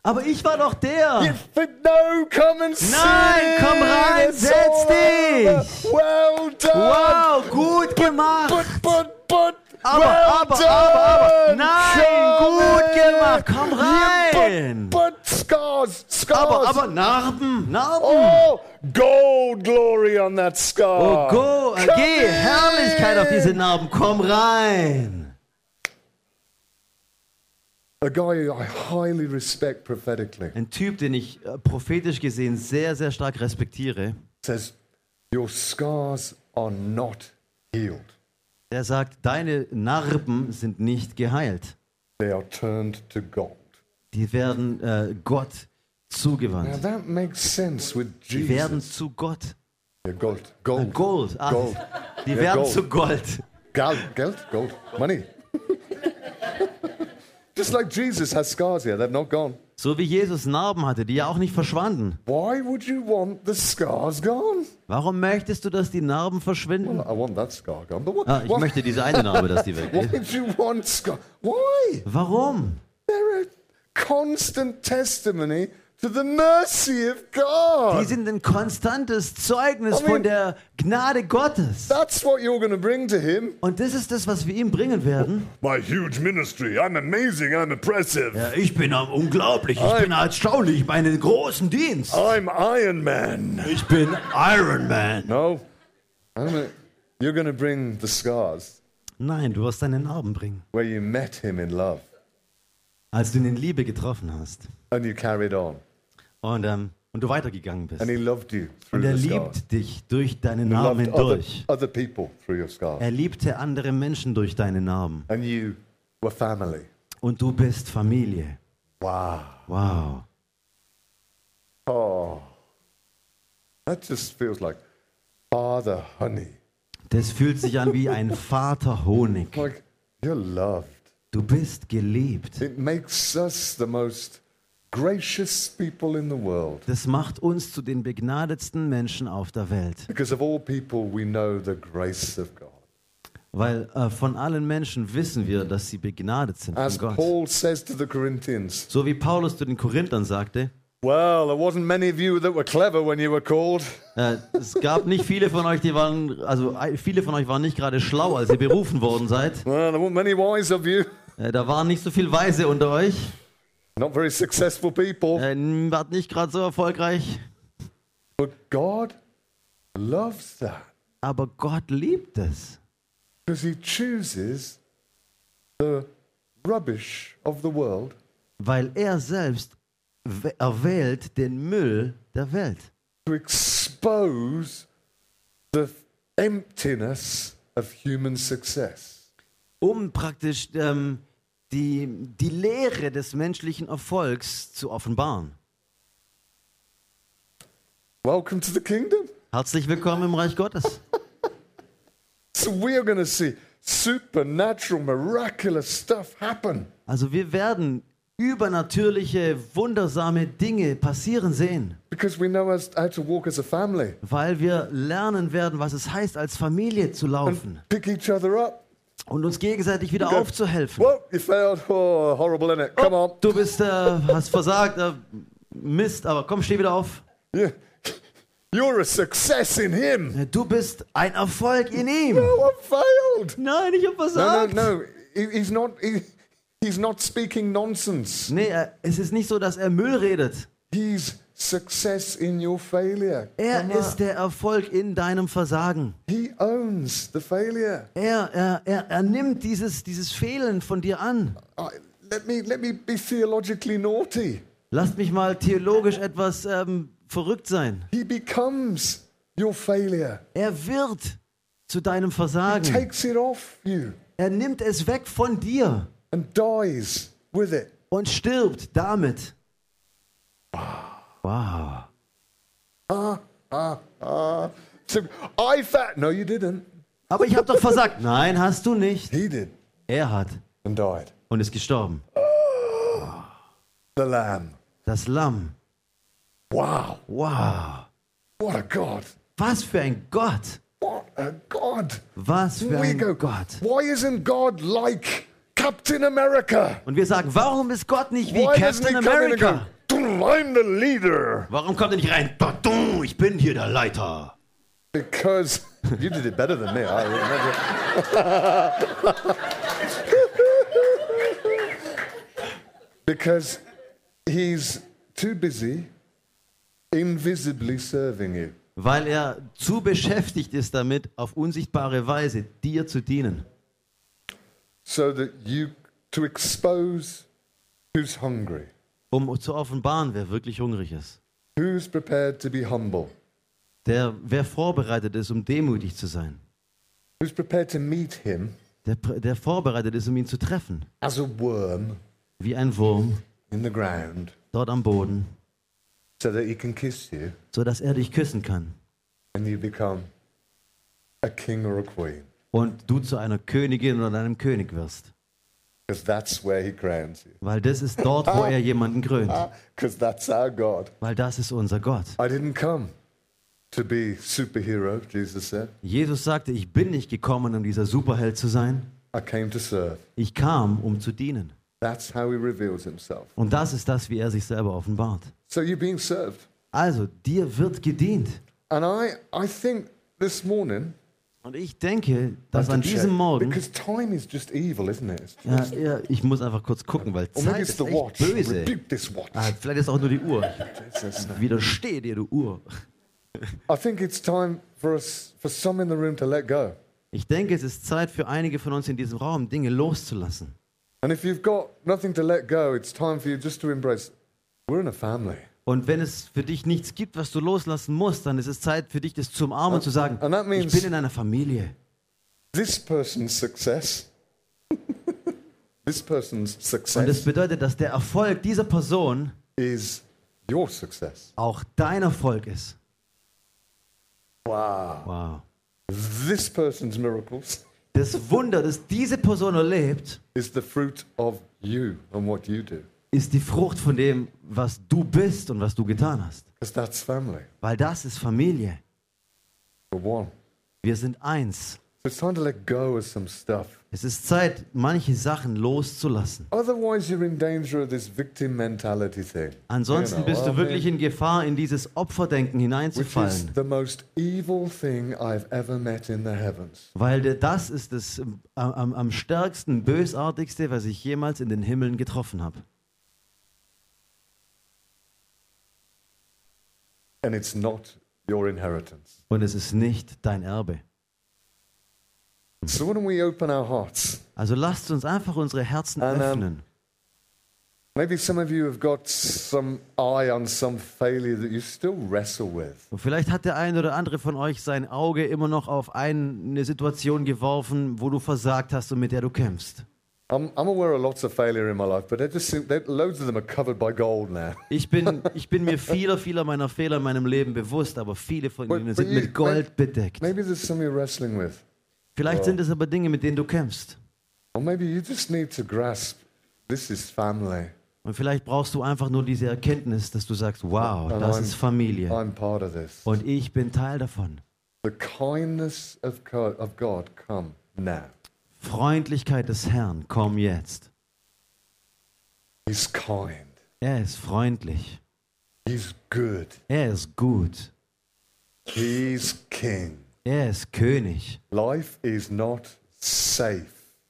Aber ich war doch der. No, come and sit. Nein, komm rein, It's setz dich. Well done. Wow, gut gemacht. But, but, but. Aber, well aber, done. aber, aber. Nein, Come gut gemacht. Komm Yeah, rein. but, but scars, scars. Aber, aber Narben, Narben. Oh, gold glory on that scar. Oh, go, Come geh, in. Herrlichkeit auf diese Narben. Komm rein. A guy I highly respect prophetically Ein Typ, den ich äh, prophetisch gesehen sehr, sehr stark respektiere, says, Your scars are not healed, der sagt, deine Narben sind nicht geheilt. they are turned to gold. Die werden äh, Gott Now zugewandt. that makes sense with Die werden Jesus. zu Gott. Yeah, gold, gold, Gold. Ah, Gold. Die Ja, werden Gold. zu Gold. Gold, gold, gold, money. Just like Jesus has scars here, they've not gone. So wie Jesus Narben hatte, die ja auch nicht verschwanden. Why would you want the scars gone? Warum möchtest du, dass die Narben verschwinden? I want that scar gone. But what, Ah, ich what- möchte diese eine Narbe, dass die why weggeht. would you want scar? Why? Warum? They're a constant testimony to the mercy of God. Die sind ein konstantes Zeugnis I mean- von der Gnade Gottes. That's what you're going to bring to him. Und das ist das, was wir ihm bringen werden. My huge ministry. I'm amazing. I'm impressive. Ja, ich bin unglaublich, ich bin erstaunlich, meinen großen Dienst. I'm Iron Man. Ich bin Iron Man. No, I'm gonna, you're going to bring the scars Nein, du wirst deine Narben bringen, where you met him in love als du ihn in Liebe getroffen hast and you carried on, und, ähm, und du weitergegangen bist. and he loved you through Und er the liebt dich durch deine He Narben loved other, hindurch. other people through your scars, Er liebte andere Menschen durch deine Narben. and you were family. Und du bist Familie. Wow. Wow. Oh, that just feels like father honey. Das fühlt sich an wie ein Vater Honig. Like you're loved. Du bist geliebt. It makes us the most gracious people in the world. Das macht uns zu den begnadetsten Menschen auf der Welt. Because of all people, we know the grace of God. Weil äh, von allen Menschen wissen wir, dass sie begnadet sind As von Gott. Paul says to the Corinthians, So wie Paulus zu den Korinthern sagte, Well, there wasn't many of you that were clever when you were called. äh, es gab nicht viele von euch, die waren, also viele von euch waren nicht gerade schlau, als ihr berufen worden seid. Well, there weren't many wise of you. Äh, da waren nicht so viel Weise unter euch. Not very successful people. Äh, wart nicht gerade so erfolgreich. But God loves that Aber Gott liebt es. because He chooses the rubbish of the world Weil er selbst erwählt den Müll der Welt. to expose the emptiness of human success. um praktisch ähm, die, die Lehre des menschlichen Erfolgs zu offenbaren. Welcome to the kingdom. Herzlich willkommen im Reich Gottes. So we are going to see supernatural, miraculous stuff happen. Also wir werden übernatürliche, wundersame Dinge passieren sehen, Because we know us how to walk as a family weil wir lernen werden, was es heißt, als Familie zu laufen und uns gegenseitig wieder Okay. aufzuhelfen. Whoa, you failed. Oh, horrible, isn't it? Come on. Du bist, äh, hast versagt, äh, Mist, aber komm, steh wieder auf. You, you're a success in Him. Du bist ein Erfolg in ihm. No, I failed. Nein, ich habe No, no, versagt. no. He, he's not. He, he's not speaking nonsense. Nee, äh, es ist nicht so, dass er Müll redet. He's success in your failure. Er ist der Erfolg in deinem Versagen. He owns the failure. Er, er, er, er nimmt dieses, dieses Fehlen von dir an. I, let me let me be theologically naughty. Lasst mich mal theologisch etwas ähm, verrückt sein. He becomes your failure. Er wird zu deinem Versagen. Takes it off you Er nimmt es weg von dir and dies with it. und stirbt damit. Wow. So I fat. No, you didn't. Aber ich habe doch versagt. Nein, hast du nicht. He did Er hat and died. und ist gestorben. The Lamb. Das Lamm. Wow. Wow. What a God. Was für ein Gott. What a God. Was für We ein go. Gott. Why isn't God like Captain America? Und wir sagen, warum ist Gott nicht wie Why Captain? America? I'm the leader. Warum kommt er nicht rein? Ich bin hier der Leiter. Because you did it better than me. I remember. because he's too busy invisibly serving you. Weil er zu beschäftigt ist damit, auf unsichtbare Weise dir zu dienen. So that you to expose who's hungry, Um zu offenbaren, wer wirklich hungrig ist. who's prepared to be humble, Der, wer vorbereitet ist, um demütig zu sein. who's prepared to meet him Der, der vorbereitet ist, um ihn zu treffen. as a worm Wie ein Wurm, in the ground, dort am Boden, so that he can kiss you sodass er dich küssen kann. and you become a king or a queen. Und du zu einer Königin oder einem König wirst. That's where he crowns you. Weil das ist dort, wo er jemanden krönt. Because that's our God. Weil das ist unser Gott. I didn't come to be superhero, Jesus said. Jesus sagte, ich bin nicht gekommen, um dieser Superheld zu sein. I came to serve. Ich kam, um zu dienen. That's how he reveals himself. Und das ist das, wie er sich selber offenbart. So you're being served. Also, dir wird gedient. And I, I think this morning, Und ich denke, dass an diesem Morgen, because time is just evil, isn't it? Ja, ja, ich muss einfach kurz gucken, weil Zeit ist echt watch. böse. Rebuke this watch. Ah, vielleicht ist auch nur die Uhr. Jesus. Widersteh dir, du Uhr. I think it's time for us, for some in the room to let go. Ich denke, es ist Zeit für einige von uns in diesem Raum, Dinge loszulassen. And if you've got nothing to let go, it's time for you just to embrace. We're in a family. Und wenn es für dich nichts gibt, was du loslassen musst, dann ist es Zeit für dich, das zu umarmen und zu sagen, and that ich bin in einer Familie. This person's success, this person's Und das success bedeutet, dass der Erfolg dieser Person is your success. auch dein Erfolg ist. Wow. Wow. This person's miracles Das Wunder, das diese Person erlebt, is the fruit of you and what you do. Ist die Frucht von dem, was du bist und was du getan hast. That's family. Weil das ist Familie. We're one. Wir sind eins. So it's time to let go of some stuff. Es ist Zeit, manche Sachen loszulassen. Otherwise, you're in danger of this victim mentality thing. Ansonsten You know, bist du I wirklich mean, in Gefahr, in dieses Opferdenken Which is hineinzufallen. the most evil thing I've ever met in the heavens. Weil das ist das ähm, am, am stärksten, bösartigste, was ich jemals in den Himmeln getroffen habe. And it's not your inheritance. Und es ist nicht dein Erbe. So why don't we open our hearts Also lasst uns einfach unsere Herzen And, um, öffnen. Maybe some of you have got some eye on some failure that you still wrestle with. Und vielleicht hat der eine oder andere von euch sein Auge immer noch auf eine Situation geworfen, wo du versagt hast und mit der du kämpfst. I'm, I'm aware of lots of failure in my life, but they're just they're, loads of them are covered by gold now. Ich bin, ich bin mir vieler, vieler meiner Fehler in meinem Leben bewusst, aber viele von But- ihnen but sind you- mit Gold bedeckt. Maybe there's some you're wrestling with, Vielleicht sind es aber Dinge, mit denen du kämpfst. or maybe you just need to grasp this is family. Und vielleicht brauchst du einfach nur diese Erkenntnis, dass du sagst, wow, And das I'm- ist Familie. I'm part of this. Und ich bin Teil davon. The kindness of God, of God come now. Freundlichkeit des Herrn, komm jetzt. He's kind. Er ist freundlich. He's good. Er ist gut. He's king. Er ist König. Life is not safe.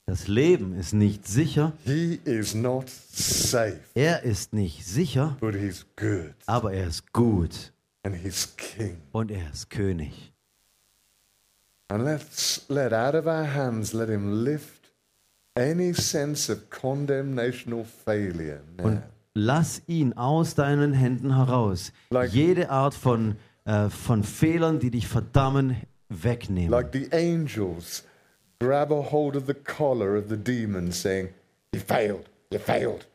Das Leben ist nicht sicher. He is not safe, Er ist nicht sicher, but he's good aber er ist gut. and he's king. Und er ist König. And let's let out of our hands, let him lift any sense of condemnation or failure Und now. lass ihn aus deinen Händen heraus. Like- Jede Art von, äh, von Fehlern, die dich verdammen, wegnehmen. Like the angels grab a hold of the collar of the demon, saying, You failed, you failed,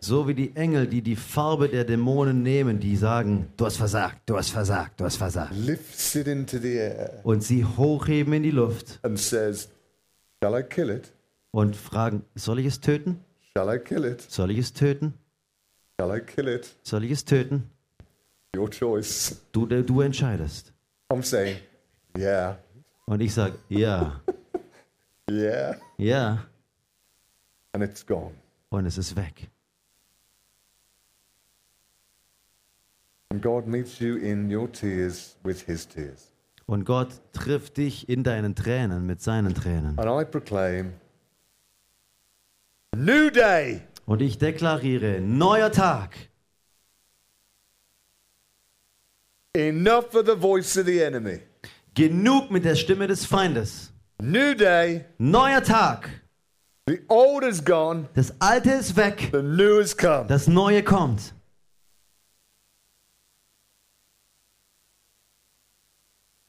So wie die Engel, die die Farbe der Dämonen nehmen, die sagen, du hast versagt, du hast versagt, du hast versagt. Lifts it into the air Und sie hochheben in die Luft and says, Shall I kill it? und fragen, soll ich es töten? Shall I kill it? Soll ich es töten? Shall I kill it? Soll ich es töten? Your choice. Du, du entscheidest. I'm saying, Yeah, Und ich sage, ja, yeah. ja. And it's gone. Und es ist weg. And God meets you in your tears with his tears. Und Gott trifft dich in deinen Tränen mit seinen Tränen. And I proclaim, New day! Und ich deklariere, neuer Tag. Enough of the voice of the enemy. Genug mit der Stimme des Feindes. New day. Neuer Tag. The old is gone. Das Alte ist weg. The new has come. Das Neue kommt.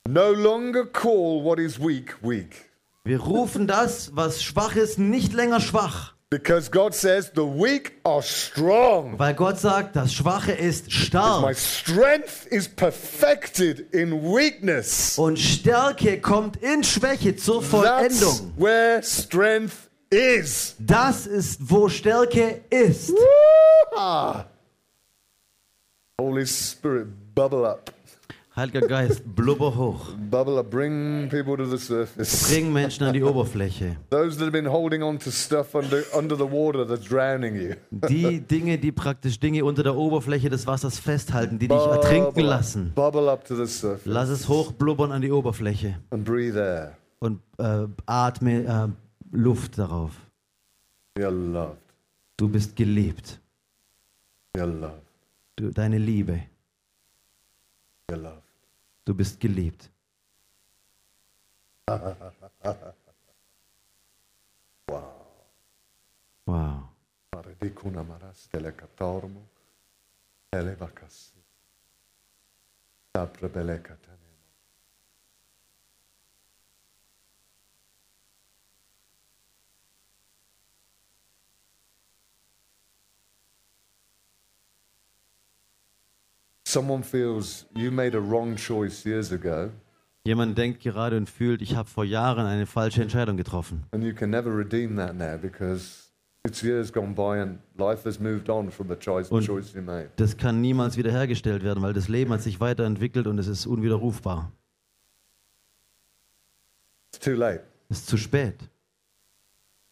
No longer call what is weak, weak. Wir rufen das, was schwach ist, nicht länger schwach. Because God says the weak are strong. Weil Gott sagt, das Schwache ist My stark. strength is perfected in weakness. Und Stärke kommt in Schwäche zur That's Vollendung. where strength is. Das ist, wo Stärke ist. Holy Spirit, bubble up. Heiliger Geist, blubber hoch. Bubble up. Bring people to the surface. Bring Menschen an die Oberfläche. Those that have been holding on to stuff under, under the water that's drowning you. Die Dinge, die praktisch Dinge unter der Oberfläche des Wassers festhalten, die dich ertrinken lassen. bubble up to the surface Lass es hochblubbern an die Oberfläche and breathe air. und äh, atme äh, Luft darauf. Du bist geliebt. Du, deine Liebe. Du bist geliebt. Wow. Elevakas. Someone feels you made a wrong choice years ago Jemand denkt gerade und fühlt, ich habe vor Jahren eine falsche Entscheidung getroffen. and you can never redeem that now because it's years gone by and life has moved on from the choice, Und- choice you made. Das kann niemals wiederhergestellt werden, weil das Leben hat sich weiterentwickelt und es ist unwiderrufbar. It's too late, Es ist zu spät,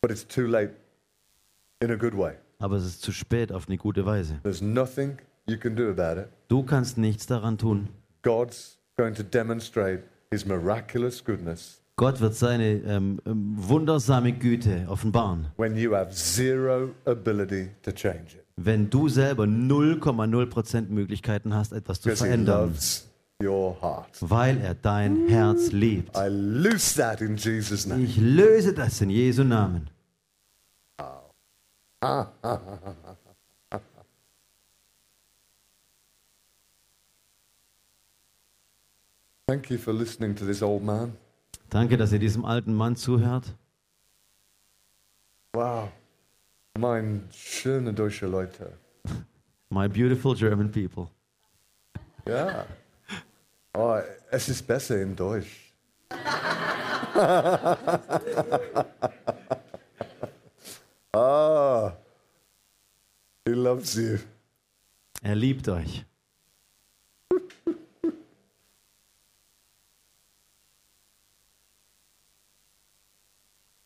but it's too late in a good way. aber es ist zu spät auf eine gute Weise. There's nothing you can do about it. Du kannst nichts daran tun. God's going to demonstrate his miraculous goodness Gott wird seine ähm, ähm, wundersame Güte offenbaren, when you have zero ability to change it. wenn du selber 0,0% Möglichkeiten hast, etwas zu Because he verändern, loves your heart. weil er dein Herz liebt. I loose that in Jesus' name. Ich löse das in Jesu Namen. Thank you for listening to this old man. Danke, dass ihr diesem alten Mann zuhört. Wow. Mein schöne deutsche Leute. My beautiful German people. Ja. Oh, es ist besser in Deutsch. ah. He loves you. Er liebt euch.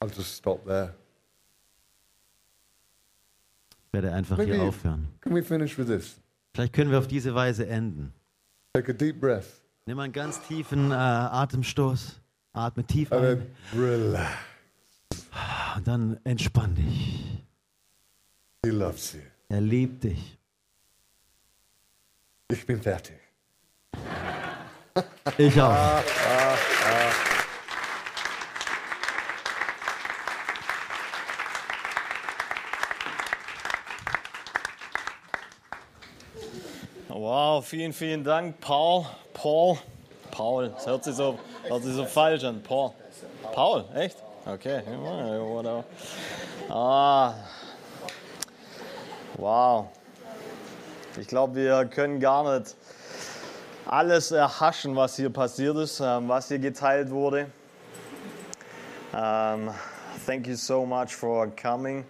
I'll just stop there. Ich werde einfach hier Maybe- aufhören. Can we finish with this? Vielleicht können wir auf diese Weise enden. Take a deep breath Nimm einen ganz tiefen äh, Atemstoß. Atme tief and ein relax. und dann entspann dich. He loves you. Er liebt dich. Ich bin fertig. Ich auch. Wow, vielen, vielen Dank, Paul. Paul. Paul, das hört sich so, hört sich so falsch an. Paul. Paul, echt? Okay. whatever. Ah. Wow. Ich glaube, wir können gar nicht alles erhaschen, was hier passiert ist, ähm, was hier geteilt wurde. Um, thank you so much for coming,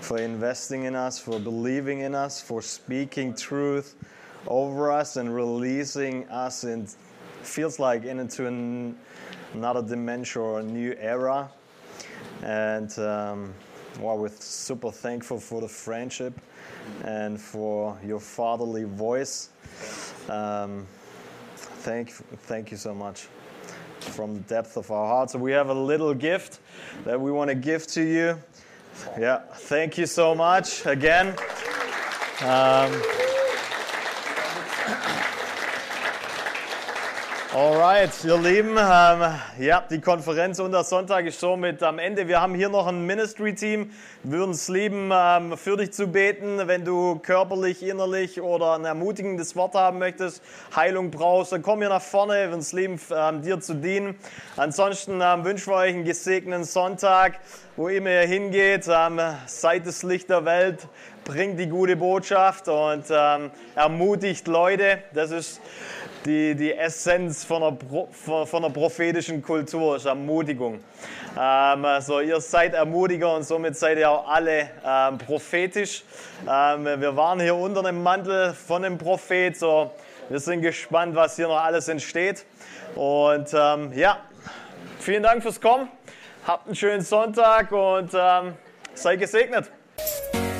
for investing in us, for believing in us, for speaking truth over us and releasing us and feels like into an, another dimension or a new era. And um, well, we're super thankful for the friendship and for your fatherly voice. Um, thank, thank you so much from the depth of our hearts. So we have a little gift that we want to give to you. Yeah, thank you so much again. Um, Alright, ihr Lieben, ähm, ja, die Konferenz unter Sonntag ist somit am Ende. Wir haben hier noch ein Ministry-Team. Wir würden es lieben, ähm, für dich zu beten, wenn du körperlich, innerlich oder ein ermutigendes Wort haben möchtest, Heilung brauchst, dann komm hier nach vorne. Wir würden es lieben, ähm, dir zu dienen. Ansonsten ähm, wünschen wir euch einen gesegneten Sonntag, wo immer ihr hingeht. Ähm, seid das Licht der Welt, bringt die gute Botschaft und ähm, ermutigt Leute. Das ist die, die Essenz von einer, von, einer prophetischen Kultur, ist Ermutigung. Ähm, also ihr seid Ermutiger und somit seid ihr auch alle ähm, prophetisch. Ähm, wir waren hier unter dem Mantel von dem Prophet, so wir sind gespannt, was hier noch alles entsteht. Und ähm, ja, vielen Dank fürs Kommen. Habt einen schönen Sonntag und ähm, seid gesegnet.